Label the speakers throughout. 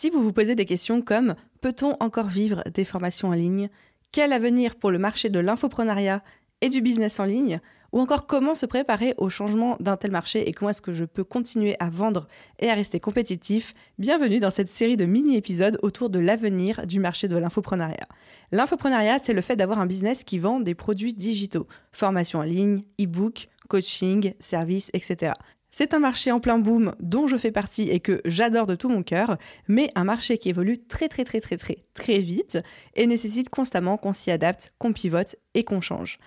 Speaker 1: Si vous vous posez des questions comme peut-on encore vivre des formations en ligne? Quel avenir pour le marché de l'infoprenariat et du business en ligne? Ou encore comment se préparer au changement d'un tel marché et comment est-ce que je peux continuer à vendre et à rester compétitif? Bienvenue dans cette série de mini-épisodes autour de l'avenir du marché de l'infoprenariat. L'infoprenariat, c'est le fait d'avoir un business qui vend des produits digitaux, formation en ligne, e-book, coaching, services, etc. C'est un marché en plein boom dont je fais partie et que j'adore de tout mon cœur, mais un marché qui évolue très très très très très très vite et nécessite constamment qu'on s'y adapte, qu'on pivote et qu'on change.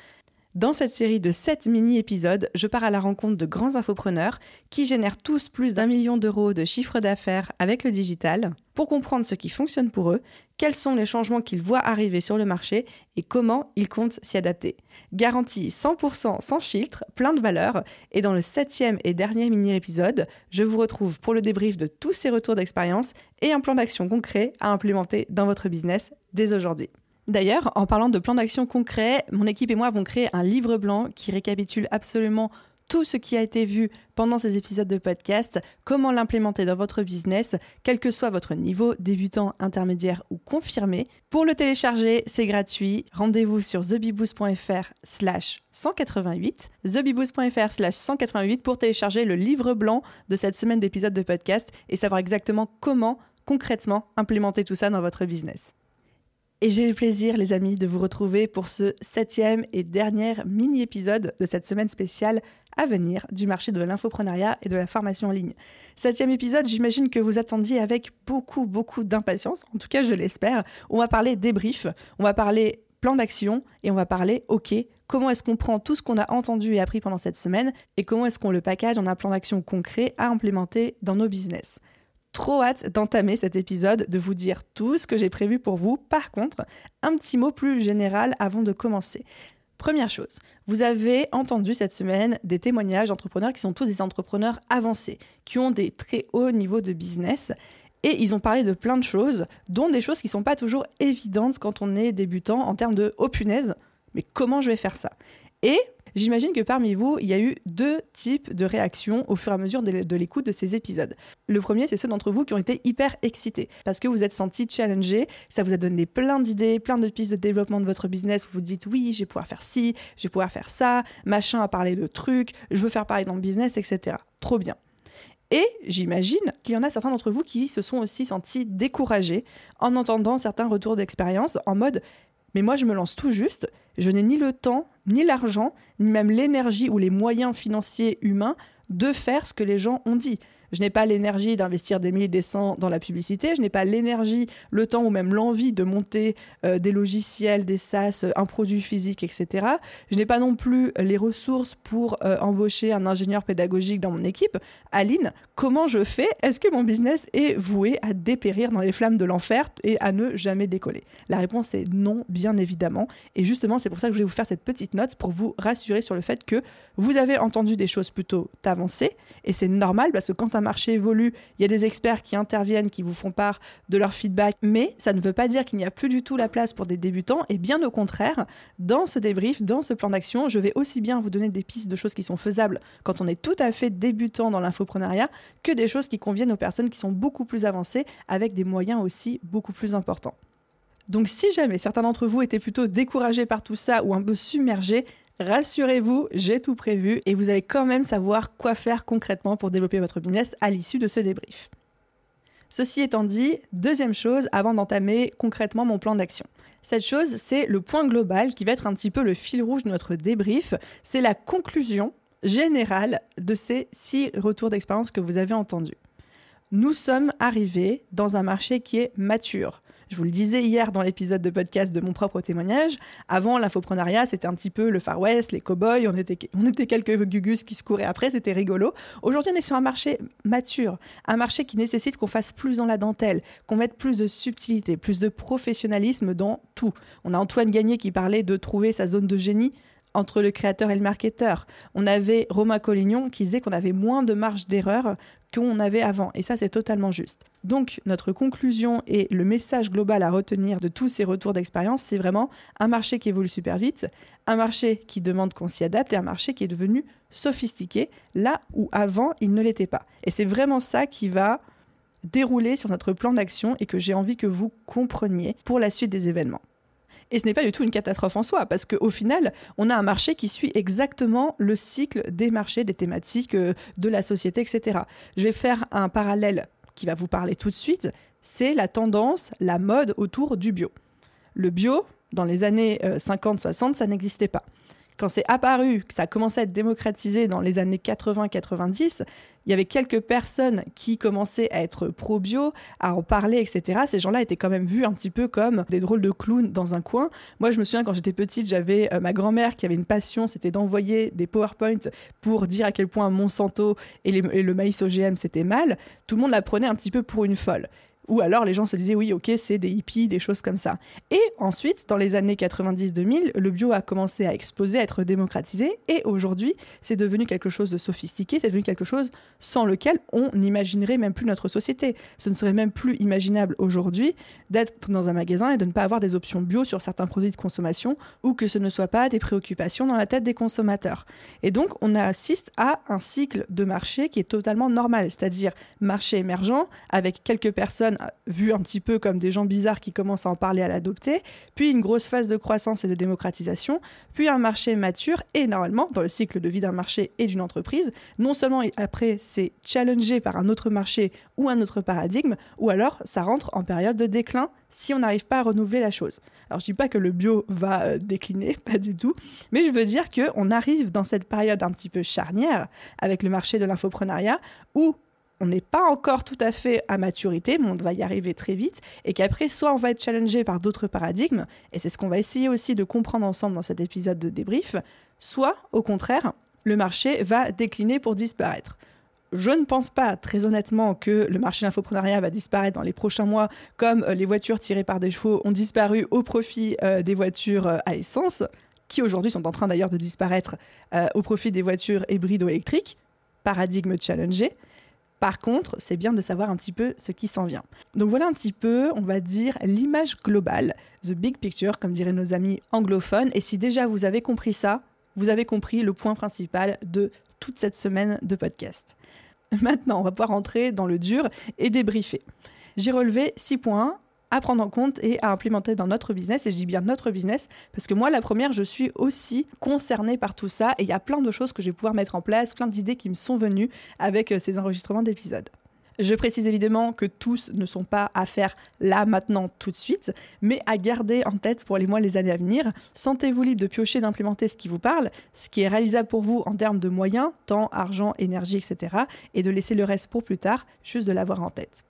Speaker 1: Dans cette série de 7 mini-épisodes, je pars à la rencontre de grands infopreneurs qui génèrent tous plus d'un million d'euros de chiffre d'affaires avec le digital pour comprendre ce qui fonctionne pour eux, quels sont les changements qu'ils voient arriver sur le marché et comment ils comptent s'y adapter. Garantie 100% sans filtre, plein de valeur. Et dans le septième et dernier mini-épisode, je vous retrouve pour le débrief de tous ces retours d'expérience et un plan d'action concret à implémenter dans votre business dès aujourd'hui. D'ailleurs, en parlant de plan d'action concret, mon équipe et moi avons créé un livre blanc qui récapitule absolument tout ce qui a été vu pendant ces épisodes de podcast, comment l'implémenter dans votre business, quel que soit votre niveau, débutant, intermédiaire ou confirmé. Pour le télécharger, c'est gratuit. Rendez-vous sur thebiboost.fr slash 188, thebiboost.fr slash 188 pour télécharger le livre blanc de cette semaine d'épisodes de podcast et savoir exactement comment concrètement implémenter tout ça dans votre business. Et j'ai le plaisir, les amis, de vous retrouver pour ce septième et dernier mini-épisode de cette semaine spéciale à venir du marché de l'infoprenariat et de la formation en ligne. Septième épisode, j'imagine que vous attendiez avec beaucoup, beaucoup d'impatience, en tout cas je l'espère. On va parler débrief, on va parler plan d'action et on va parler, ok, comment est-ce qu'on prend tout ce qu'on a entendu et appris pendant cette semaine et comment est-ce qu'on le package en un plan d'action concret à implémenter dans nos business trop hâte d'entamer cet épisode, de vous dire tout ce que j'ai prévu pour vous. Par contre, un petit mot plus général avant de commencer. Première chose, vous avez entendu cette semaine des témoignages d'entrepreneurs qui sont tous des entrepreneurs avancés, qui ont des très hauts niveaux de business. Et ils ont parlé de plein de choses, dont des choses qui ne sont pas toujours évidentes quand on est débutant en termes de oh punaise, mais comment je vais faire ça? Et J'imagine que parmi vous, il y a eu deux types de réactions au fur et à mesure de l'écoute de ces épisodes. Le premier, c'est ceux d'entre vous qui ont été hyper excités parce que vous êtes sentis challengés, ça vous a donné plein d'idées, plein de pistes de développement de votre business où vous dites oui, je vais pouvoir faire ci, je vais pouvoir faire ça, machin a parlé de trucs, je veux faire pareil dans le business, etc. Trop bien. Et j'imagine qu'il y en a certains d'entre vous qui se sont aussi sentis découragés en entendant certains retours d'expérience en mode mais moi je me lance tout juste, je n'ai ni le temps, ni l'argent, ni même l'énergie ou les moyens financiers humains de faire ce que les gens ont dit. Je n'ai pas l'énergie d'investir des milliers des cents dans la publicité, je n'ai pas l'énergie, le temps ou même l'envie de monter euh, des logiciels, des SaaS, un produit physique, etc. Je n'ai pas non plus les ressources pour euh, embaucher un ingénieur pédagogique dans mon équipe. Aline, comment je fais? Est-ce que mon business est voué à dépérir dans les flammes de l'enfer et à ne jamais décoller? La réponse est non, bien évidemment. Et justement, c'est pour ça que je vais vous faire cette petite note pour vous rassurer sur le fait que vous avez entendu des choses plutôt avancées et c'est normal parce que quand un marché évolue, il y a des experts qui interviennent, qui vous font part de leur feedback, mais ça ne veut pas dire qu'il n'y a plus du tout la place pour des débutants, et bien au contraire, dans ce débrief, dans ce plan d'action, je vais aussi bien vous donner des pistes de choses qui sont faisables quand on est tout à fait débutant dans l'infoprenariat, que des choses qui conviennent aux personnes qui sont beaucoup plus avancées, avec des moyens aussi beaucoup plus importants. Donc si jamais certains d'entre vous étaient plutôt découragés par tout ça ou un peu submergés, Rassurez-vous, j'ai tout prévu et vous allez quand même savoir quoi faire concrètement pour développer votre business à l'issue de ce débrief. Ceci étant dit, deuxième chose avant d'entamer concrètement mon plan d'action. Cette chose, c'est le point global qui va être un petit peu le fil rouge de notre débrief. C'est la conclusion générale de ces six retours d'expérience que vous avez entendus. Nous sommes arrivés dans un marché qui est mature. Je vous le disais hier dans l'épisode de podcast de mon propre témoignage. Avant, l'infoprenariat, c'était un petit peu le Far West, les cow-boys, on était, on était quelques gugus qui se couraient après, c'était rigolo. Aujourd'hui, on est sur un marché mature, un marché qui nécessite qu'on fasse plus dans la dentelle, qu'on mette plus de subtilité, plus de professionnalisme dans tout. On a Antoine Gagné qui parlait de trouver sa zone de génie entre le créateur et le marketeur. On avait Romain Collignon qui disait qu'on avait moins de marge d'erreur qu'on avait avant. Et ça, c'est totalement juste. Donc, notre conclusion et le message global à retenir de tous ces retours d'expérience, c'est vraiment un marché qui évolue super vite, un marché qui demande qu'on s'y adapte et un marché qui est devenu sophistiqué là où avant il ne l'était pas. Et c'est vraiment ça qui va dérouler sur notre plan d'action et que j'ai envie que vous compreniez pour la suite des événements. Et ce n'est pas du tout une catastrophe en soi, parce qu'au final, on a un marché qui suit exactement le cycle des marchés, des thématiques, euh, de la société, etc. Je vais faire un parallèle qui va vous parler tout de suite, c'est la tendance, la mode autour du bio. Le bio, dans les années 50-60, euh, ça n'existait pas quand c'est apparu, que ça a commencé à être démocratisé dans les années 80-90, il y avait quelques personnes qui commençaient à être pro-bio, à en parler, etc. Ces gens-là étaient quand même vus un petit peu comme des drôles de clowns dans un coin. Moi, je me souviens quand j'étais petite, j'avais euh, ma grand-mère qui avait une passion, c'était d'envoyer des PowerPoint pour dire à quel point Monsanto et, et le maïs OGM c'était mal. Tout le monde la prenait un petit peu pour une folle. Ou alors les gens se disaient oui, ok, c'est des hippies, des choses comme ça. Et ensuite, dans les années 90-2000, le bio a commencé à exploser, à être démocratisé. Et aujourd'hui, c'est devenu quelque chose de sophistiqué, c'est devenu quelque chose sans lequel on n'imaginerait même plus notre société. Ce ne serait même plus imaginable aujourd'hui d'être dans un magasin et de ne pas avoir des options bio sur certains produits de consommation ou que ce ne soit pas des préoccupations dans la tête des consommateurs. Et donc, on assiste à un cycle de marché qui est totalement normal, c'est-à-dire marché émergent avec quelques personnes vus un petit peu comme des gens bizarres qui commencent à en parler, à l'adopter, puis une grosse phase de croissance et de démocratisation, puis un marché mature, et normalement, dans le cycle de vie d'un marché et d'une entreprise, non seulement après c'est challengé par un autre marché ou un autre paradigme, ou alors ça rentre en période de déclin si on n'arrive pas à renouveler la chose. Alors je dis pas que le bio va euh, décliner, pas du tout, mais je veux dire qu'on arrive dans cette période un petit peu charnière avec le marché de l'infoprenariat où on n'est pas encore tout à fait à maturité, mais on va y arriver très vite, et qu'après, soit on va être challengé par d'autres paradigmes, et c'est ce qu'on va essayer aussi de comprendre ensemble dans cet épisode de débrief, soit, au contraire, le marché va décliner pour disparaître. Je ne pense pas, très honnêtement, que le marché de l'infoprenariat va disparaître dans les prochains mois, comme euh, les voitures tirées par des chevaux ont disparu au profit euh, des voitures euh, à essence, qui aujourd'hui sont en train d'ailleurs de disparaître au profit des voitures hybrides ou électriques, paradigme challengé. Par contre, c'est bien de savoir un petit peu ce qui s'en vient. Donc voilà un petit peu, on va dire, l'image globale, the big picture, comme diraient nos amis anglophones. Et si déjà vous avez compris ça, vous avez compris le point principal de toute cette semaine de podcast. Maintenant, on va pouvoir rentrer dans le dur et débriefer. J'ai relevé six points à prendre en compte et à implémenter dans notre business. Et je dis bien notre business parce que moi, la première, je suis aussi concernée par tout ça et il y a plein de choses que je vais pouvoir mettre en place, plein d'idées qui me sont venues avec euh, ces enregistrements d'épisodes. Je précise évidemment que tous ne sont pas à faire là, maintenant, tout de suite, mais à garder en tête pour les mois, les années à venir. Sentez-vous libre de piocher, d'implémenter ce qui vous parle, ce qui est réalisable pour vous en termes de moyens, temps, argent, énergie, etc. Et de laisser le reste pour plus tard, juste de l'avoir en tête.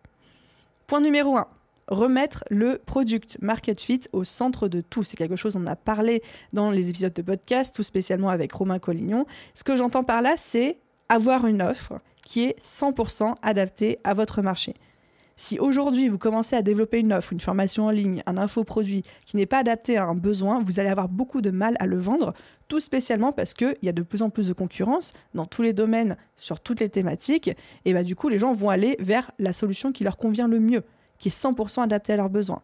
Speaker 1: Point numéro 1 remettre le product market fit au centre de tout. C'est quelque chose, on a parlé dans les épisodes de podcast, tout spécialement avec Romain Collignon. Ce que j'entends par là, c'est avoir une offre qui est 100% adaptée à votre marché. Si aujourd'hui vous commencez à développer une offre, une formation en ligne, un infoproduit qui n'est pas adapté à un besoin, vous allez avoir beaucoup de mal à le vendre, tout spécialement parce qu'il y a de plus en plus de concurrence dans tous les domaines, sur toutes les thématiques, et bah, du coup les gens vont aller vers la solution qui leur convient le mieux qui est 100% adapté à leurs besoins.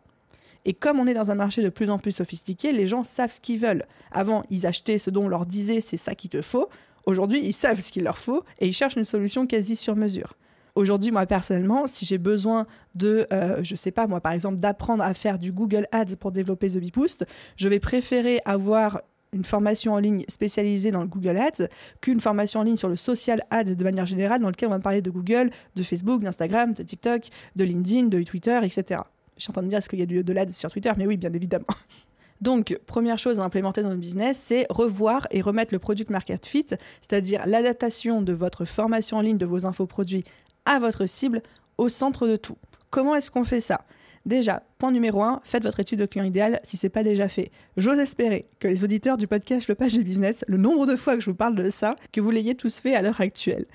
Speaker 1: Et comme on est dans un marché de plus en plus sophistiqué, les gens savent ce qu'ils veulent. Avant, ils achetaient ce dont on leur disait c'est ça qu'il te faut. Aujourd'hui, ils savent ce qu'il leur faut et ils cherchent une solution quasi sur mesure. Aujourd'hui, moi personnellement, si j'ai besoin de, euh, je sais pas moi par exemple, d'apprendre à faire du Google Ads pour développer The Boost, je vais préférer avoir une formation en ligne spécialisée dans le Google Ads qu'une formation en ligne sur le social ads de manière générale dans lequel on va parler de Google, de Facebook, d'Instagram, de TikTok, de LinkedIn, de Twitter, etc. Je suis en train de dire est-ce qu'il y a du, de l'ADS sur Twitter, mais oui, bien évidemment. Donc, première chose à implémenter dans le business, c'est revoir et remettre le product market fit, c'est-à-dire l'adaptation de votre formation en ligne, de vos infoproduits à votre cible, au centre de tout. Comment est-ce qu'on fait ça? Déjà, point numéro 1, faites votre étude de client idéal si c'est pas déjà fait. J'ose espérer que les auditeurs du podcast Le Page des Business, le nombre de fois que je vous parle de ça, que vous l'ayez tous fait à l'heure actuelle.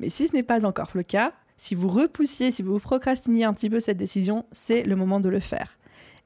Speaker 1: Mais si ce n'est pas encore le cas, si vous repoussiez, si vous procrastiniez un petit peu cette décision, c'est le moment de le faire.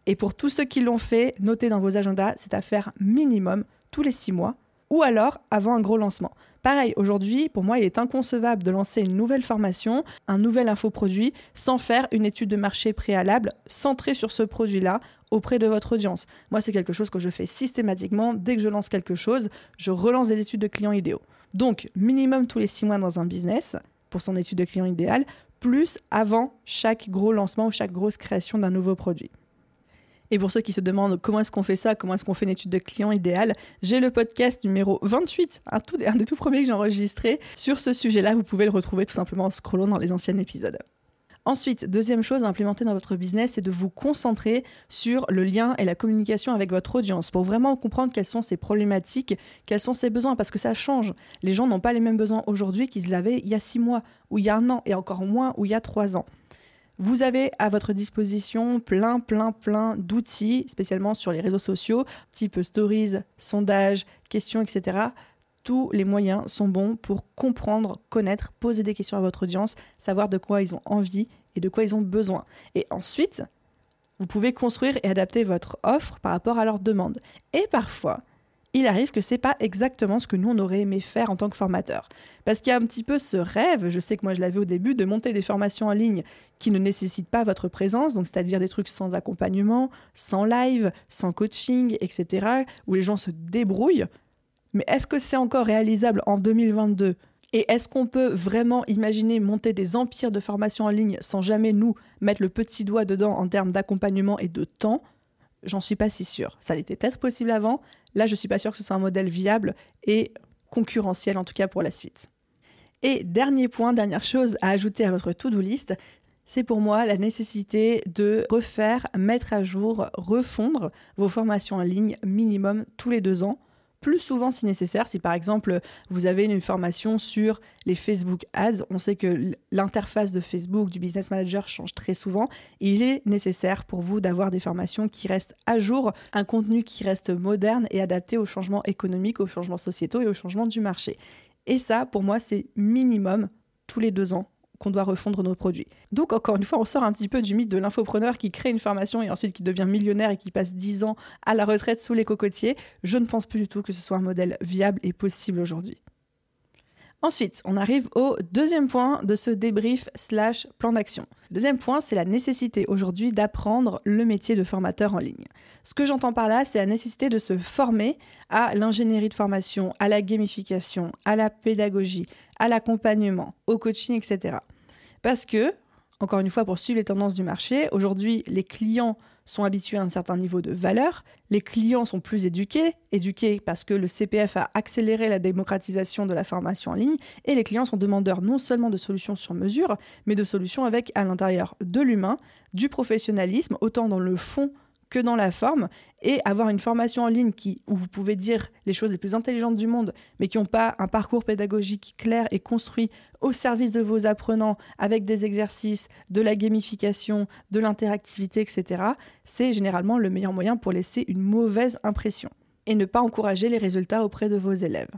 Speaker 1: Et pour tous ceux qui l'ont fait, notez dans vos agendas, c'est à faire minimum tous les six mois ou alors avant un gros lancement. Pareil, aujourd'hui, pour moi, il est inconcevable de lancer une nouvelle formation, un nouvel infoproduit, sans faire une étude de marché préalable centrée sur ce produit-là auprès de votre audience. Moi, c'est quelque chose que je fais systématiquement. Dès que je lance quelque chose, je relance des études de clients idéaux. Donc, minimum tous les six mois dans un business pour son étude de client idéal, plus avant chaque gros lancement ou chaque grosse création d'un nouveau produit. Et pour ceux qui se demandent comment est-ce qu'on fait ça, comment est-ce qu'on fait une étude de client idéal, j'ai le podcast numéro 28, un, des tout premiers que j'ai enregistré sur ce sujet-là. Vous pouvez le retrouver tout simplement en scrollant dans les anciens épisodes. Ensuite, deuxième chose à implémenter dans votre business, c'est de vous concentrer sur le lien et la communication avec votre audience pour vraiment comprendre quelles sont ses problématiques, quels sont ses besoins, parce que ça change. Les gens n'ont pas les mêmes besoins aujourd'hui qu'ils avaient il y a six mois, ou il y a un an, et encore moins, ou il y a trois ans. Vous avez à votre disposition plein, plein, plein d'outils, spécialement sur les réseaux sociaux, type stories, sondages, questions, etc. Tous les moyens sont bons pour comprendre, connaître, poser des questions à votre audience, savoir de quoi ils ont envie et de quoi ils ont besoin. Et ensuite, vous pouvez construire et adapter votre offre par rapport à leurs demandes. Et parfois, il arrive que c'est pas exactement ce que nous on aurait aimé faire en tant que formateur. Parce qu'il y a un petit peu ce rêve, je sais que moi je l'avais au début, de monter des formations en ligne qui ne nécessitent pas votre présence, donc c'est-à-dire des trucs sans accompagnement, sans live, sans coaching, etc., où les gens se débrouillent. Mais est-ce que c'est encore réalisable en 2022 et est-ce qu'on peut vraiment imaginer monter des empires de formation en ligne sans jamais nous mettre le petit doigt dedans en termes d'accompagnement et de temps? J'en suis pas si sûre. Ça l'était peut-être possible avant. Là, je suis pas sûre que ce soit un modèle viable et concurrentiel, en tout cas pour la suite. Et dernier point, dernière chose à ajouter à votre to-do list, c'est pour moi la nécessité de refaire, mettre à jour, refondre vos formations en ligne minimum tous les deux ans plus souvent si nécessaire. Si par exemple vous avez une formation sur les Facebook Ads, on sait que l'interface de Facebook du Business Manager change très souvent. Il est nécessaire pour vous d'avoir des formations qui restent à jour, un contenu qui reste moderne et adapté aux changements économiques, aux changements sociétaux et aux changements du marché. Et ça, pour moi, c'est minimum tous les deux ans qu'on doit refondre nos produits. Donc encore une fois, on sort un petit peu du mythe de l'infopreneur qui crée une formation et ensuite qui devient millionnaire et qui passe 10 ans à la retraite sous les cocotiers. Je ne pense plus du tout que ce soit un modèle viable et possible aujourd'hui. Ensuite, on arrive au deuxième point de ce débrief slash plan d'action. Deuxième point, c'est la nécessité aujourd'hui d'apprendre le métier de formateur en ligne. Ce que j'entends par là, c'est la nécessité de se former à l'ingénierie de formation, à la gamification, à la pédagogie, à l'accompagnement, au coaching, etc. Parce que, encore une fois, pour suivre les tendances du marché, aujourd'hui, les clients sont habitués à un certain niveau de valeur, les clients sont plus éduqués, éduqués parce que le CPF a accéléré la démocratisation de la formation en ligne, et les clients sont demandeurs non seulement de solutions sur mesure, mais de solutions avec à l'intérieur de l'humain, du professionnalisme, autant dans le fond que dans la forme et avoir une formation en ligne qui, où vous pouvez dire les choses les plus intelligentes du monde, mais qui n'ont pas un parcours pédagogique clair et construit au service de vos apprenants avec des exercices, de la gamification, de l'interactivité, etc., c'est généralement le meilleur moyen pour laisser une mauvaise impression et ne pas encourager les résultats auprès de vos élèves.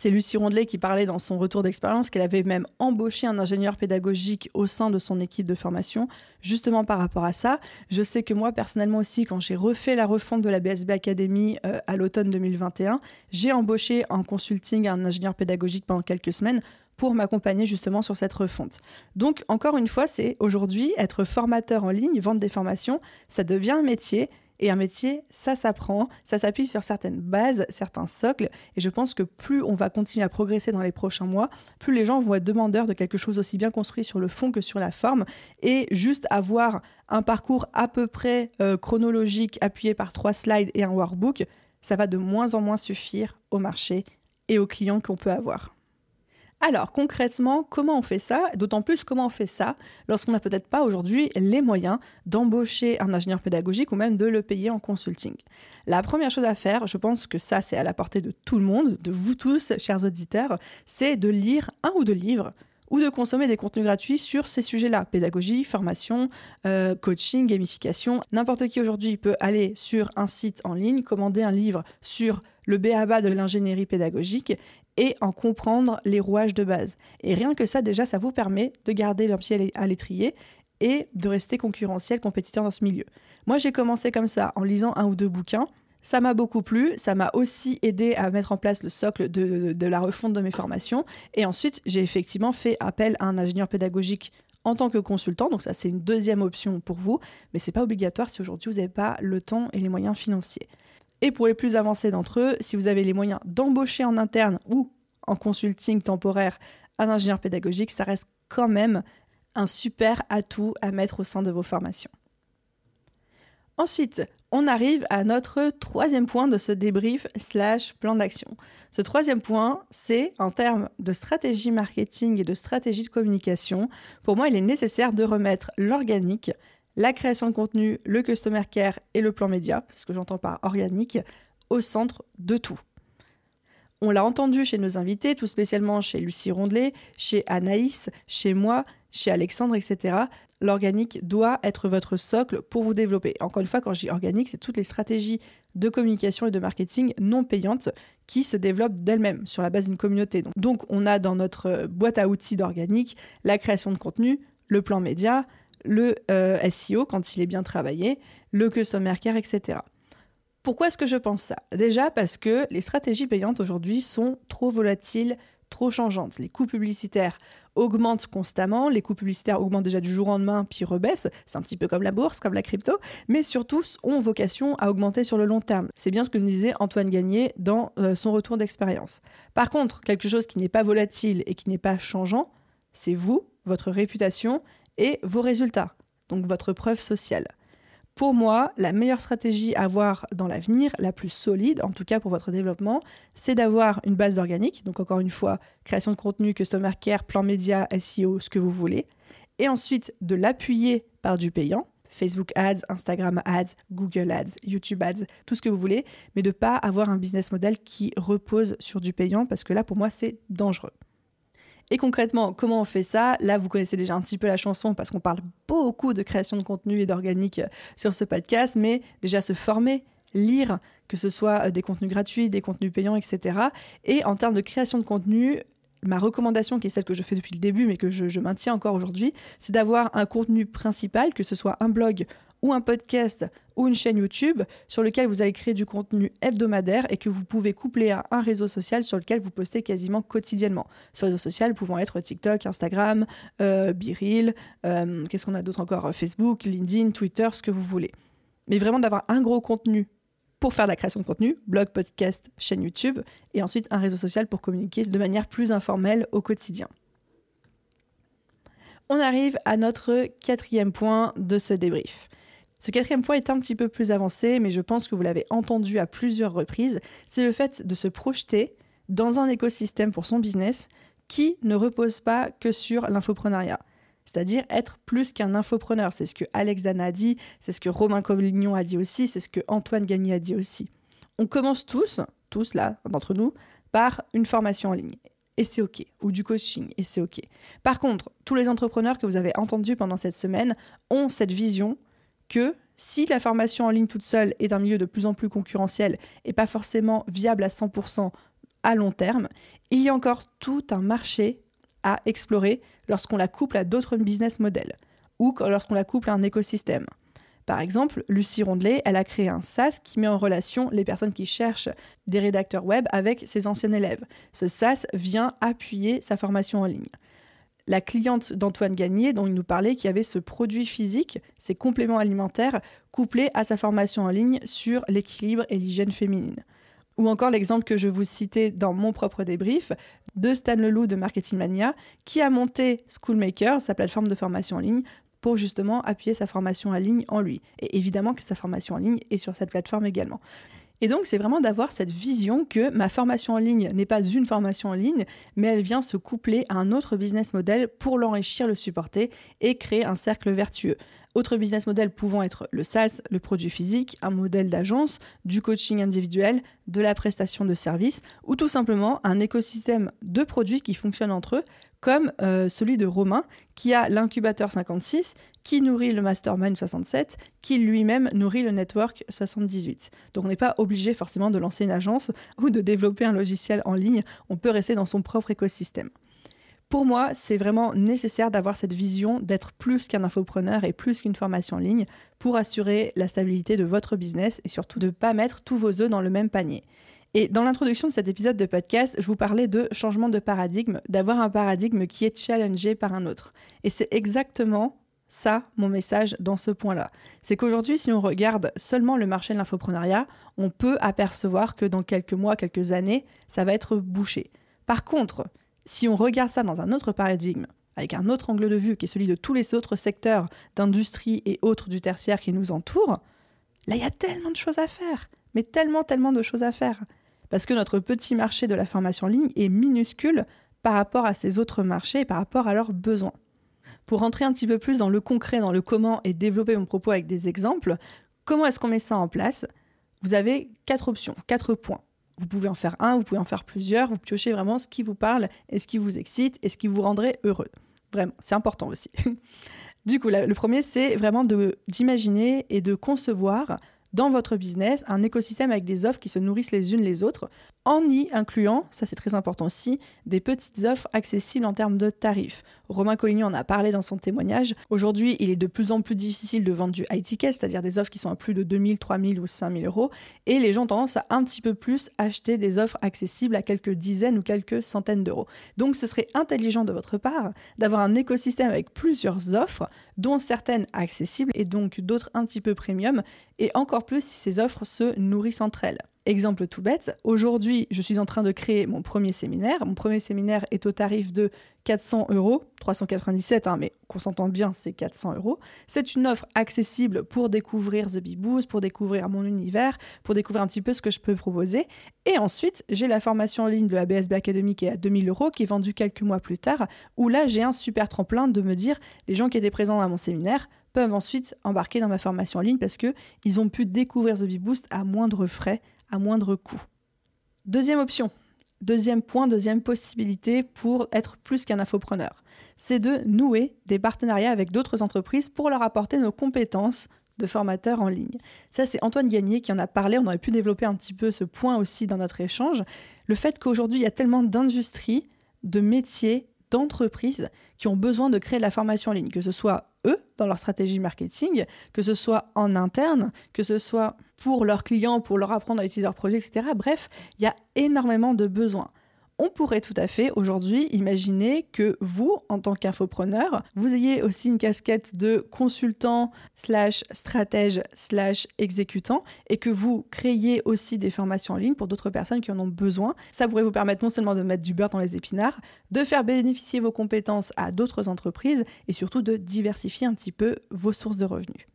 Speaker 1: C'est Lucie Rondelet qui parlait dans son retour d'expérience qu'elle avait même embauché un ingénieur pédagogique au sein de son équipe de formation, justement par rapport à ça. Je sais que moi, personnellement aussi, quand j'ai refait la refonte de la BSB Academy euh, à l'automne 2021, j'ai embauché en consulting un ingénieur pédagogique pendant quelques semaines pour m'accompagner justement sur cette refonte. Donc, encore une fois, c'est aujourd'hui être formateur en ligne, vendre des formations, ça devient un métier et un métier, ça s'apprend, ça s'appuie sur certaines bases, certains socles. Et je pense que plus on va continuer à progresser dans les prochains mois, plus les gens vont être demandeurs de quelque chose aussi bien construit sur le fond que sur la forme. Et juste avoir un parcours à peu près euh, chronologique appuyé par trois slides et un workbook, ça va de moins en moins suffire au marché et aux clients qu'on peut avoir. Alors concrètement, comment on fait ça? D'autant plus comment on fait ça lorsqu'on n'a peut-être pas aujourd'hui les moyens d'embaucher un ingénieur pédagogique ou même de le payer en consulting? La première chose à faire, je pense que ça c'est à la portée de tout le monde, de vous tous, chers auditeurs, c'est de lire un ou deux livres ou de consommer des contenus gratuits sur ces sujets-là, pédagogie, formation, euh, coaching, gamification. N'importe qui aujourd'hui peut aller sur un site en ligne, commander un livre sur le BABA de l'ingénierie pédagogique et en comprendre les rouages de base. Et rien que ça, déjà, ça vous permet de garder leur pied à l'étrier et de rester concurrentiel, compétiteur dans ce milieu. Moi, j'ai commencé comme ça, en lisant un ou deux bouquins. Ça m'a beaucoup plu, ça m'a aussi aidé à mettre en place le socle de, la refonte de mes formations. Et ensuite, j'ai effectivement fait appel à un ingénieur pédagogique en tant que consultant. Donc ça, c'est une deuxième option pour vous, mais c'est pas obligatoire si aujourd'hui vous n'avez pas le temps et les moyens financiers. Et pour les plus avancés d'entre eux, si vous avez les moyens d'embaucher en interne ou en consulting temporaire un ingénieur pédagogique, ça reste quand même un super atout à mettre au sein de vos formations. Ensuite, on arrive à notre troisième point de ce débrief slash plan d'action. Ce troisième point, c'est en termes de stratégie marketing et de stratégie de communication. Pour moi, il est nécessaire de remettre l'organique, la création de contenu, le customer care et le plan média, c'est ce que j'entends par organique, au centre de tout. On l'a entendu chez nos invités, tout spécialement chez Lucie Rondelet, chez Anaïs, chez moi, chez Alexandre, etc. L'organique doit être votre socle pour vous développer. Encore une fois, quand je dis organique, c'est toutes les stratégies de communication et de marketing non payantes qui se développent d'elles-mêmes sur la base d'une communauté. Donc, on a dans notre boîte à outils d'organique la création de contenu, le plan média, le euh, SEO quand il est bien travaillé, le customer care, etc. Pourquoi est-ce que je pense ça? Déjà parce que les stratégies payantes aujourd'hui sont trop volatiles, trop changeantes. Les coûts publicitaires augmentent constamment, les coûts publicitaires augmentent déjà du jour au lendemain puis rebaissent, c'est un petit peu comme la bourse, comme la crypto, mais surtout ont vocation à augmenter sur le long terme. C'est bien ce que nous disait Antoine Gagné dans euh, son retour d'expérience. Par contre, quelque chose qui n'est pas volatile et qui n'est pas changeant, c'est vous, votre réputation et vos résultats, donc votre preuve sociale. Pour moi, la meilleure stratégie à avoir dans l'avenir, la plus solide, en tout cas pour votre développement, c'est d'avoir une base d'organique. Donc encore une fois, création de contenu, customer care, plan média, SEO, ce que vous voulez. Et ensuite de l'appuyer par du payant. Facebook Ads, Instagram Ads, Google Ads, YouTube Ads, tout ce que vous voulez, mais de pas avoir un business model qui repose sur du payant parce que là, pour moi, c'est dangereux. Et concrètement, comment on fait ça? Là, vous connaissez déjà un petit peu la chanson parce qu'on parle beaucoup de création de contenu et d'organique euh, sur ce podcast, mais déjà se former, lire, que ce soit euh, des contenus gratuits, des contenus payants, etc. Et en termes de création de contenu, ma recommandation, qui est celle que je fais depuis le début, mais que je, je maintiens encore aujourd'hui, c'est d'avoir un contenu principal, que ce soit un blog ou un podcast ou une chaîne YouTube sur lequel vous allez créer du contenu hebdomadaire et que vous pouvez coupler à un réseau social sur lequel vous postez quasiment quotidiennement. Sur les réseaux sociaux pouvant être TikTok, Instagram, euh, Biril, euh, qu'est-ce qu'on a d'autre encore? Facebook, LinkedIn, Twitter, ce que vous voulez. Mais vraiment d'avoir un gros contenu pour faire de la création de contenu, blog, podcast, chaîne YouTube, et ensuite un réseau social pour communiquer de manière plus informelle au quotidien. On arrive à notre quatrième point de ce débrief. Ce quatrième point est un petit peu plus avancé, mais je pense que vous l'avez entendu à plusieurs reprises, c'est le fait de se projeter dans un écosystème pour son business qui ne repose pas que sur l'infoprenariat. C'est-à-dire être plus qu'un infopreneur. C'est ce que Alex Dana a dit, c'est ce que Romain Collignon a dit aussi, c'est ce que Antoine Gagné a dit aussi. On commence tous, tous là, d'entre nous, par une formation en ligne. Et c'est OK. Ou du coaching. Et c'est OK. Par contre, tous les entrepreneurs que vous avez entendus pendant cette semaine ont cette vision que si la formation en ligne toute seule est un milieu de plus en plus concurrentiel et pas forcément viable à 100% à long terme, il y a encore tout un marché à explorer lorsqu'on la couple à d'autres business models ou lorsqu'on la couple à un écosystème. Par exemple, Lucie Rondelet, elle a créé un SaaS qui met en relation les personnes qui cherchent des rédacteurs web avec ses anciens élèves. Ce SaaS vient appuyer sa formation en ligne la cliente d'Antoine Gagné, dont il nous parlait, qui avait ce produit physique, ces compléments alimentaires, couplés à sa formation en ligne sur l'équilibre et l'hygiène féminine. Ou encore l'exemple que je vous citais dans mon propre débrief de Stan Leloup de Marketing Mania, qui a monté Schoolmaker, sa plateforme de formation en ligne, pour justement appuyer sa formation en ligne en lui. Et évidemment que sa formation en ligne est sur cette plateforme également. Et donc, c'est vraiment d'avoir cette vision que ma formation en ligne n'est pas une formation en ligne, mais elle vient se coupler à un autre business model pour l'enrichir, le supporter et créer un cercle vertueux. Autres business models pouvant être le SaaS, le produit physique, un modèle d'agence, du coaching individuel, de la prestation de services ou tout simplement un écosystème de produits qui fonctionnent entre eux comme euh, celui de Romain, qui a l'incubateur 56, qui nourrit le mastermind 67, qui lui-même nourrit le network 78. Donc on n'est pas obligé forcément de lancer une agence ou de développer un logiciel en ligne, on peut rester dans son propre écosystème. Pour moi, c'est vraiment nécessaire d'avoir cette vision d'être plus qu'un infopreneur et plus qu'une formation en ligne pour assurer la stabilité de votre business et surtout de ne pas mettre tous vos œufs dans le même panier. Et dans l'introduction de cet épisode de podcast, je vous parlais de changement de paradigme, d'avoir un paradigme qui est challengé par un autre. Et c'est exactement ça mon message dans ce point-là. C'est qu'aujourd'hui, si on regarde seulement le marché de l'infoprenariat, on peut apercevoir que dans quelques mois, quelques années, ça va être bouché. Par contre, si on regarde ça dans un autre paradigme, avec un autre angle de vue qui est celui de tous les autres secteurs d'industrie et autres du tertiaire qui nous entourent, là, il y a tellement de choses à faire. Mais tellement, tellement de choses à faire parce que notre petit marché de la formation en ligne est minuscule par rapport à ces autres marchés et par rapport à leurs besoins. Pour rentrer un petit peu plus dans le concret, dans le comment et développer mon propos avec des exemples, comment est-ce qu'on met ça en place? Vous avez quatre options, quatre points. Vous pouvez en faire un, vous pouvez en faire plusieurs, vous piochez vraiment ce qui vous parle et ce qui vous excite et ce qui vous rendrait heureux. Vraiment, c'est important aussi. du coup, le premier, c'est vraiment d'imaginer et de concevoir dans votre business un écosystème avec des offres qui se nourrissent les unes les autres, en y incluant, ça c'est très important aussi, des petites offres accessibles en termes de tarifs. Romain Colligny en a parlé dans son témoignage. Aujourd'hui, il est de plus en plus difficile de vendre du high ticket, c'est-à-dire des offres qui sont à plus de 2000, 3000 ou 5000 euros, et les gens ont tendance à un petit peu plus acheter des offres accessibles à quelques dizaines ou quelques centaines d'euros. Donc ce serait intelligent de votre part d'avoir un écosystème avec plusieurs offres, dont certaines accessibles et donc d'autres un petit peu premium, et encore plus si ces offres se nourrissent entre elles. Exemple tout bête, aujourd'hui je suis en train de créer mon premier séminaire. Mon premier séminaire est au tarif de 400 euros, 397, hein, mais qu'on s'entende bien, c'est 400 euros. C'est une offre accessible pour découvrir The Bee Boost, pour découvrir mon univers, pour découvrir un petit peu ce que je peux proposer. Et ensuite, j'ai la formation en ligne de la BSB Academy qui est à 2000 euros, qui est vendue quelques mois plus tard, où là j'ai un super tremplin de me dire les gens qui étaient présents à mon séminaire peuvent ensuite embarquer dans ma formation en ligne parce qu'ils ont pu découvrir The Bee Boost à moindre frais à moindre coût. Deuxième option, deuxième point, deuxième possibilité pour être plus qu'un infopreneur, c'est de nouer des partenariats avec d'autres entreprises pour leur apporter nos compétences de formateurs en ligne. Ça, c'est Antoine Gagné qui en a parlé. On aurait pu développer un petit peu ce point aussi dans notre échange. Le fait qu'aujourd'hui, il y a tellement d'industries, de métiers, d'entreprises qui ont besoin de créer de la formation en ligne, que ce soit eux dans leur stratégie marketing, que ce soit en interne, que ce soit pour leurs clients, pour leur apprendre à utiliser leurs produits, etc. Bref, il y a énormément de besoins on pourrait tout à fait aujourd'hui imaginer que vous, en tant qu'infopreneur, vous ayez aussi une casquette de consultant slash stratège slash exécutant et que vous créiez aussi des formations en ligne pour d'autres personnes qui en ont besoin. Ça pourrait vous permettre non seulement de mettre du beurre dans les épinards, de faire bénéficier vos compétences à d'autres entreprises et surtout de diversifier un petit peu vos sources de revenus.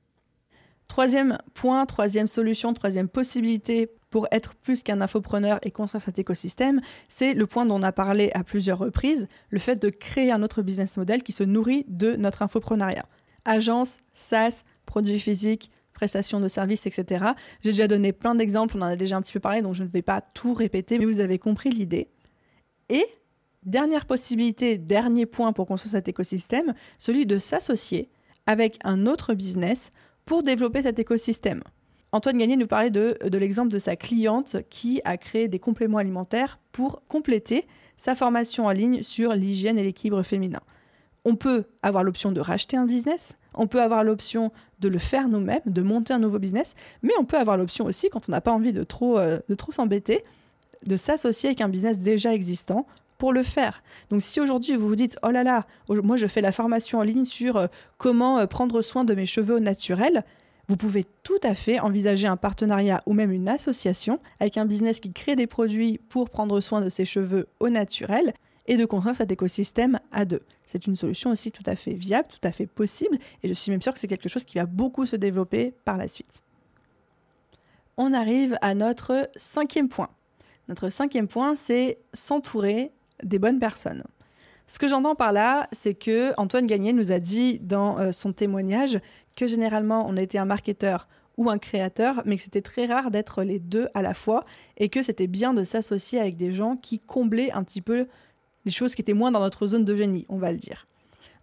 Speaker 1: Troisième point, troisième solution, troisième possibilité pour être plus qu'un infopreneur et construire cet écosystème, c'est le point dont on a parlé à plusieurs reprises, le fait de créer un autre business model qui se nourrit de notre infoprenariat. Agence, SaaS, produits physiques, prestations de services, etc. J'ai déjà donné plein d'exemples, on en a déjà un petit peu parlé, donc je ne vais pas tout répéter, mais vous avez compris l'idée. Et dernière possibilité, dernier point pour construire cet écosystème, celui de s'associer avec un autre business pour développer cet écosystème. Antoine Gagné nous parlait de, l'exemple de sa cliente qui a créé des compléments alimentaires pour compléter sa formation en ligne sur l'hygiène et l'équilibre féminin. On peut avoir l'option de racheter un business, on peut avoir l'option de le faire nous-mêmes, de monter un nouveau business, mais on peut avoir l'option aussi, quand on n'a pas envie de trop, euh, de trop s'embêter, de s'associer avec un business déjà existant pour le faire. Donc si aujourd'hui vous vous dites oh là là, moi je fais la formation en ligne sur euh, comment euh, prendre soin de mes cheveux naturels, vous pouvez tout à fait envisager un partenariat ou même une association avec un business qui crée des produits pour prendre soin de ses cheveux au naturel et de construire cet écosystème à deux. C'est une solution aussi tout à fait viable, tout à fait possible, et je suis même sûre que c'est quelque chose qui va beaucoup se développer par la suite. On arrive à notre cinquième point. Notre cinquième point, c'est s'entourer des bonnes personnes. Ce que j'entends par là, c'est que Antoine Gagné nous a dit dans euh, son témoignage que généralement on été un marketeur ou un créateur, mais que c'était très rare d'être les deux à la fois et que c'était bien de s'associer avec des gens qui comblaient un petit peu les choses qui étaient moins dans notre zone de génie, on va le dire.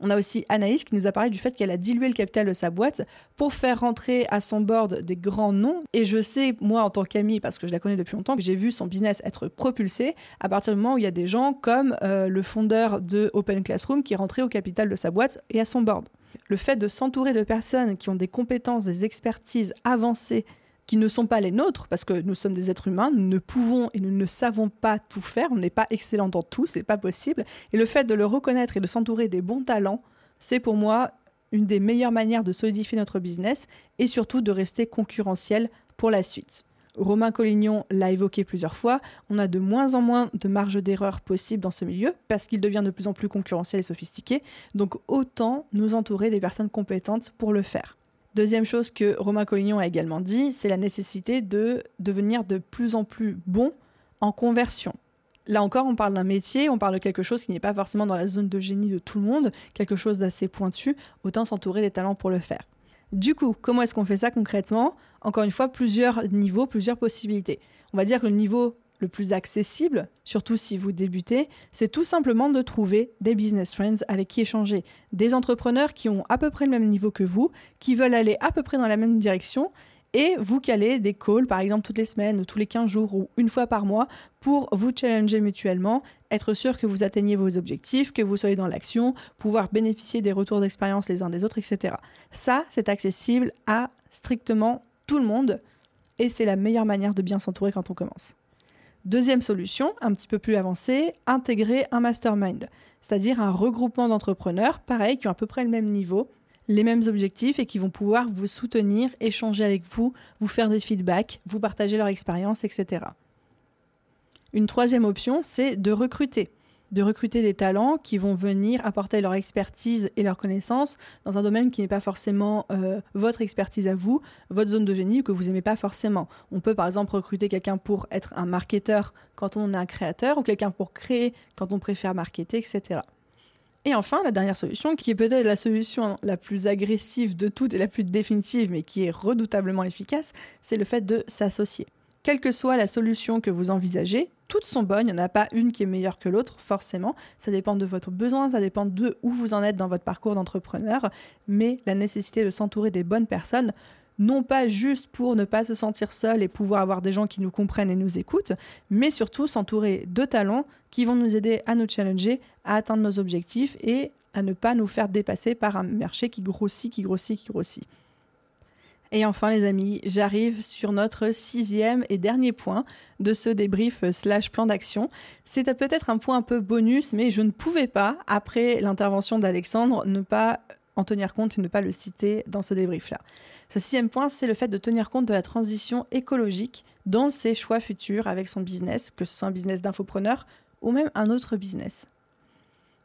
Speaker 1: On a aussi Anaïs qui nous a parlé du fait qu'elle a dilué le capital de sa boîte pour faire rentrer à son board des grands noms. Et je sais, moi, en tant qu'amie, parce que je la connais depuis longtemps, que j'ai vu son business être propulsé à partir du moment où il y a des gens comme euh, le fondeur de Open Classroom qui est rentré au capital de sa boîte et à son board. Le fait de s'entourer de personnes qui ont des compétences, des expertises avancées qui ne sont pas les nôtres, parce que nous sommes des êtres humains, nous ne pouvons et nous ne savons pas tout faire, on n'est pas excellent dans tout, c'est pas possible. Et le fait de le reconnaître et de s'entourer des bons talents, c'est pour moi une des meilleures manières de solidifier notre business et surtout de rester concurrentiel pour la suite. Romain Collignon l'a évoqué plusieurs fois, on a de moins en moins de marge d'erreur possible dans ce milieu parce qu'il devient de plus en plus concurrentiel et sophistiqué, donc autant nous entourer des personnes compétentes pour le faire. Deuxième chose que Romain Collignon a également dit, c'est la nécessité de devenir de plus en plus bon en conversion. Là encore, on parle d'un métier, on parle de quelque chose qui n'est pas forcément dans la zone de génie de tout le monde, quelque chose d'assez pointu, autant s'entourer des talents pour le faire. Du coup, comment est-ce qu'on fait ça concrètement? Encore une fois, plusieurs niveaux, plusieurs possibilités. On va dire que le niveau le plus accessible, surtout si vous débutez, c'est tout simplement de trouver des business friends avec qui échanger, des entrepreneurs qui ont à peu près le même niveau que vous, qui veulent aller à peu près dans la même direction et vous calez des calls, par exemple toutes les semaines ou tous les 15 jours ou une fois par mois pour vous challenger mutuellement, être sûr que vous atteignez vos objectifs, que vous soyez dans l'action, pouvoir bénéficier des retours d'expérience les uns des autres, etc. Ça, c'est accessible à strictement tout le monde et c'est la meilleure manière de bien s'entourer quand on commence. Deuxième solution, un petit peu plus avancée, intégrer un mastermind, c'est-à-dire un regroupement d'entrepreneurs, pareil, qui ont à peu près le même niveau, les mêmes objectifs et qui vont pouvoir vous soutenir, échanger avec vous, vous faire des feedbacks, vous partager leur expérience, etc. Une troisième option, c'est de recruter de recruter des talents qui vont venir apporter leur expertise et leur connaissance dans un domaine qui n'est pas forcément euh, votre expertise à vous, votre zone de génie ou que vous n'aimez pas forcément. On peut par exemple recruter quelqu'un pour être un marketeur quand on est un créateur ou quelqu'un pour créer quand on préfère marketer, etc. Et enfin, la dernière solution, qui est peut-être la solution la plus agressive de toutes et la plus définitive, mais qui est redoutablement efficace, c'est le fait de s'associer. Quelle que soit la solution que vous envisagez, toutes sont bonnes, il n'y en a pas une qui est meilleure que l'autre, forcément. Ça dépend de votre besoin, ça dépend de où vous en êtes dans votre parcours d'entrepreneur, mais la nécessité de s'entourer des bonnes personnes, non pas juste pour ne pas se sentir seul et pouvoir avoir des gens qui nous comprennent et nous écoutent, mais surtout s'entourer de talents qui vont nous aider à nous challenger, à atteindre nos objectifs et à ne pas nous faire dépasser par un marché qui grossit, qui grossit, qui grossit. Et enfin, les amis, j'arrive sur notre sixième et dernier point de ce débrief slash plan d'action. C'est peut-être un point un peu bonus, mais je ne pouvais pas, après l'intervention d'Alexandre, ne pas en tenir compte et ne pas le citer dans ce débrief-là. Ce sixième point, c'est le fait de tenir compte de la transition écologique dans ses choix futurs avec son business, que ce soit un business d'infopreneur ou même un autre business.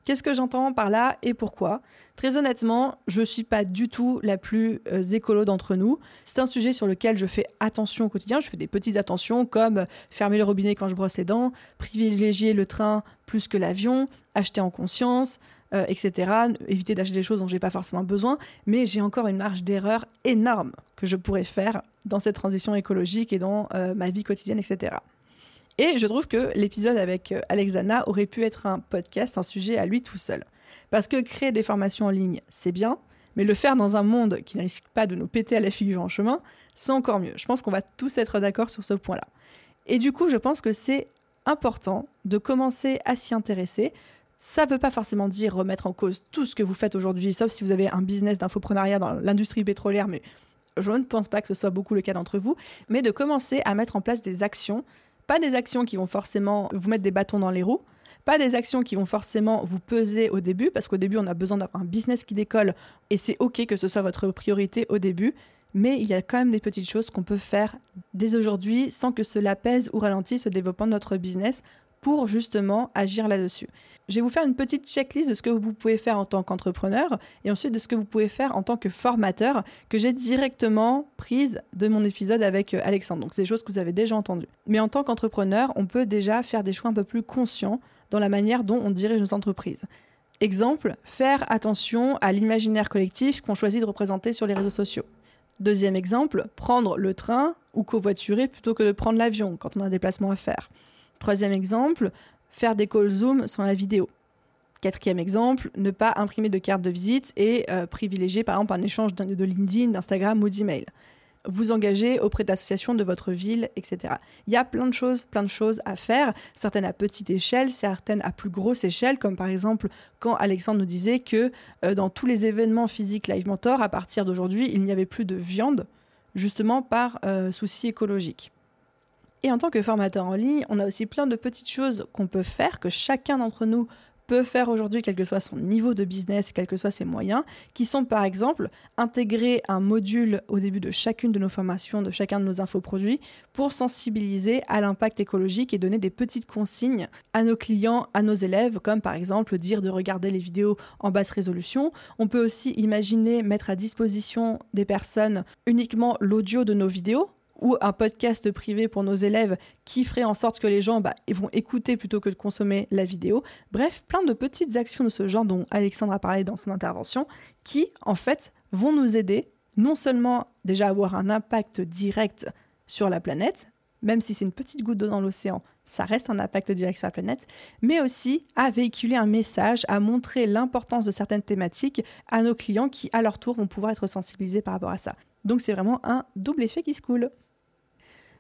Speaker 1: Qu'est-ce que j'entends par là et pourquoi? Très honnêtement, je ne suis pas du tout la plus euh, écolo d'entre nous. C'est un sujet sur lequel je fais attention au quotidien. Je fais des petites attentions comme fermer le robinet quand je brosse les dents, privilégier le train plus que l'avion, acheter en conscience, euh, etc. Éviter d'acheter des choses dont je n'ai pas forcément besoin. Mais j'ai encore une marge d'erreur énorme que je pourrais faire dans cette transition écologique et dans euh, ma vie quotidienne, etc. Et je trouve que l'épisode avec euh, Alexana aurait pu être un podcast, un sujet à lui tout seul. Parce que créer des formations en ligne, c'est bien, mais le faire dans un monde qui ne risque pas de nous péter à la figure en chemin, c'est encore mieux. Je pense qu'on va tous être d'accord sur ce point-là. Et du coup, je pense que c'est important de commencer à s'y intéresser. Ça ne veut pas forcément dire remettre en cause tout ce que vous faites aujourd'hui, sauf si vous avez un business d'infoprenariat dans l'industrie pétrolière, mais je ne pense pas que ce soit beaucoup le cas d'entre vous, mais de commencer à mettre en place des actions pas des actions qui vont forcément vous mettre des bâtons dans les roues, pas des actions qui vont forcément vous peser au début, parce qu'au début, on a besoin d'avoir un business qui décolle, et c'est OK que ce soit votre priorité au début, mais il y a quand même des petites choses qu'on peut faire dès aujourd'hui sans que cela pèse ou ralentisse le développement de notre business pour justement agir là-dessus. Je vais vous faire une petite checklist de ce que vous pouvez faire en tant qu'entrepreneur et ensuite de ce que vous pouvez faire en tant que formateur que j'ai directement prise de mon épisode avec euh, Alexandre. Donc c'est des choses que vous avez déjà entendues. Mais en tant qu'entrepreneur, on peut déjà faire des choix un peu plus conscients dans la manière dont on dirige nos entreprises. Exemple, faire attention à l'imaginaire collectif qu'on choisit de représenter sur les réseaux sociaux. Deuxième exemple, prendre le train ou covoiturer plutôt que de prendre l'avion quand on a un déplacement à faire. Troisième exemple, faire des calls Zoom sans la vidéo. Quatrième exemple, ne pas imprimer de carte de visite et euh, privilégier par exemple un échange de LinkedIn, d'Instagram ou d'email vous engager auprès d'associations de votre ville, etc. Il y a plein de choses, plein de choses à faire, certaines à petite échelle, certaines à plus grosse échelle, comme par exemple quand Alexandre nous disait que euh, dans tous les événements physiques Live Mentor, à partir d'aujourd'hui, il n'y avait plus de viande, justement par euh, souci écologique. Et en tant que formateur en ligne, on a aussi plein de petites choses qu'on peut faire, que chacun d'entre nous peut faire aujourd'hui, quel que soit son niveau de business, quels que soient ses moyens, qui sont par exemple intégrer un module au début de chacune de nos formations, de chacun de nos infoproduits, pour sensibiliser à l'impact écologique et donner des petites consignes à nos clients, à nos élèves, comme par exemple dire de regarder les vidéos en basse résolution. On peut aussi imaginer mettre à disposition des personnes uniquement l'audio de nos vidéos ou un podcast privé pour nos élèves qui ferait en sorte que les gens bah, vont écouter plutôt que de consommer la vidéo. Bref, plein de petites actions de ce genre dont Alexandre a parlé dans son intervention qui, en fait, vont nous aider non seulement déjà avoir un impact direct sur la planète, même si c'est une petite goutte d'eau dans l'océan, ça reste un impact direct sur la planète, mais aussi à véhiculer un message, à montrer l'importance de certaines thématiques à nos clients qui, à leur tour, vont pouvoir être sensibilisés par rapport à ça. Donc c'est vraiment un double effet qui se coule.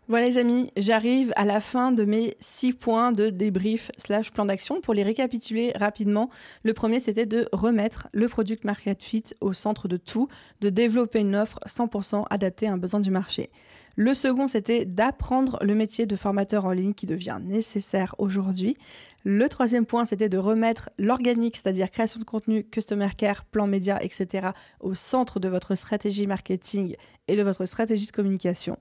Speaker 1: Voilà les amis, j'arrive à la fin de mes six points de débrief slash plan d'action. Pour les récapituler rapidement, le premier c'était de remettre le product market fit au centre de tout, de développer une offre 100% adaptée à un besoin du marché. Le second c'était d'apprendre le métier de formateur en ligne qui devient nécessaire aujourd'hui. Le troisième point, c'était de remettre l'organique, c'est-à-dire création de contenu, customer care, plan média, etc., au centre de votre stratégie marketing et de votre stratégie de communication.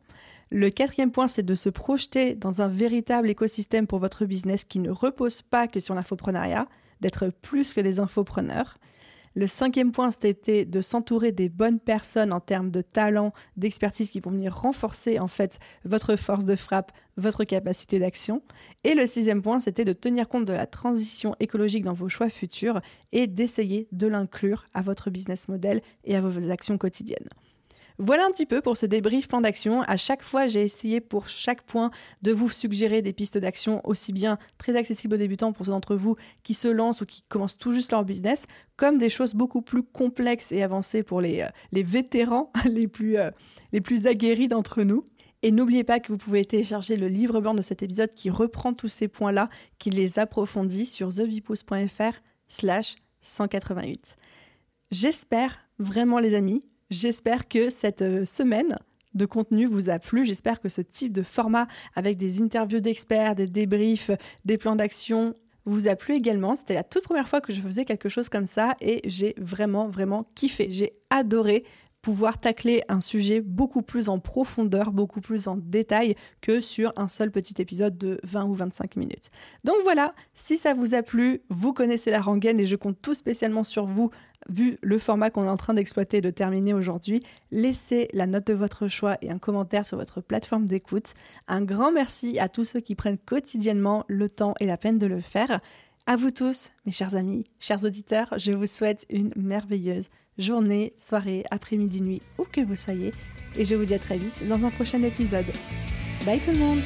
Speaker 1: Le quatrième point, c'est de se projeter dans un véritable écosystème pour votre business qui ne repose pas que sur l'infoprenariat, d'être plus que des infopreneurs. Le cinquième point, c'était de s'entourer des bonnes personnes en termes de talent, d'expertise qui vont venir renforcer en fait votre force de frappe, votre capacité d'action. Et le sixième point, c'était de tenir compte de la transition écologique dans vos choix futurs et d'essayer de l'inclure à votre business model et à vos actions quotidiennes. Voilà un petit peu pour ce débrief plan d'action. À chaque fois, j'ai essayé pour chaque point de vous suggérer des pistes d'action aussi bien très accessibles aux débutants pour ceux d'entre vous qui se lancent ou qui commencent tout juste leur business, comme des choses beaucoup plus complexes et avancées pour les, euh, vétérans les plus, euh, les plus aguerris d'entre nous. Et n'oubliez pas que vous pouvez télécharger le livre blanc de cet épisode qui reprend tous ces points-là, qui les approfondit sur thevipousse.fr slash 188. J'espère vraiment les amis J'espère que cette euh, semaine de contenu vous a plu. J'espère que ce type de format avec des interviews d'experts, des débriefs, des plans d'action vous a plu également. C'était la toute première fois que je faisais quelque chose comme ça et j'ai vraiment, vraiment kiffé. J'ai adoré pouvoir tacler un sujet beaucoup plus en profondeur, beaucoup plus en détail que sur un seul petit épisode de 20 ou 25 minutes. Donc voilà, si ça vous a plu, vous connaissez la rengaine et je compte tout spécialement sur vous vu le format qu'on est en train d'exploiter et de terminer aujourd'hui, laissez la note de votre choix et un commentaire sur votre plateforme d'écoute. Un grand merci à tous ceux qui prennent quotidiennement le temps et la peine de le faire. À vous tous, mes chers amis, chers auditeurs, je vous souhaite une merveilleuse journée, soirée, après-midi, nuit, où que vous soyez. Et je vous dis à très vite dans un prochain épisode. Bye tout le monde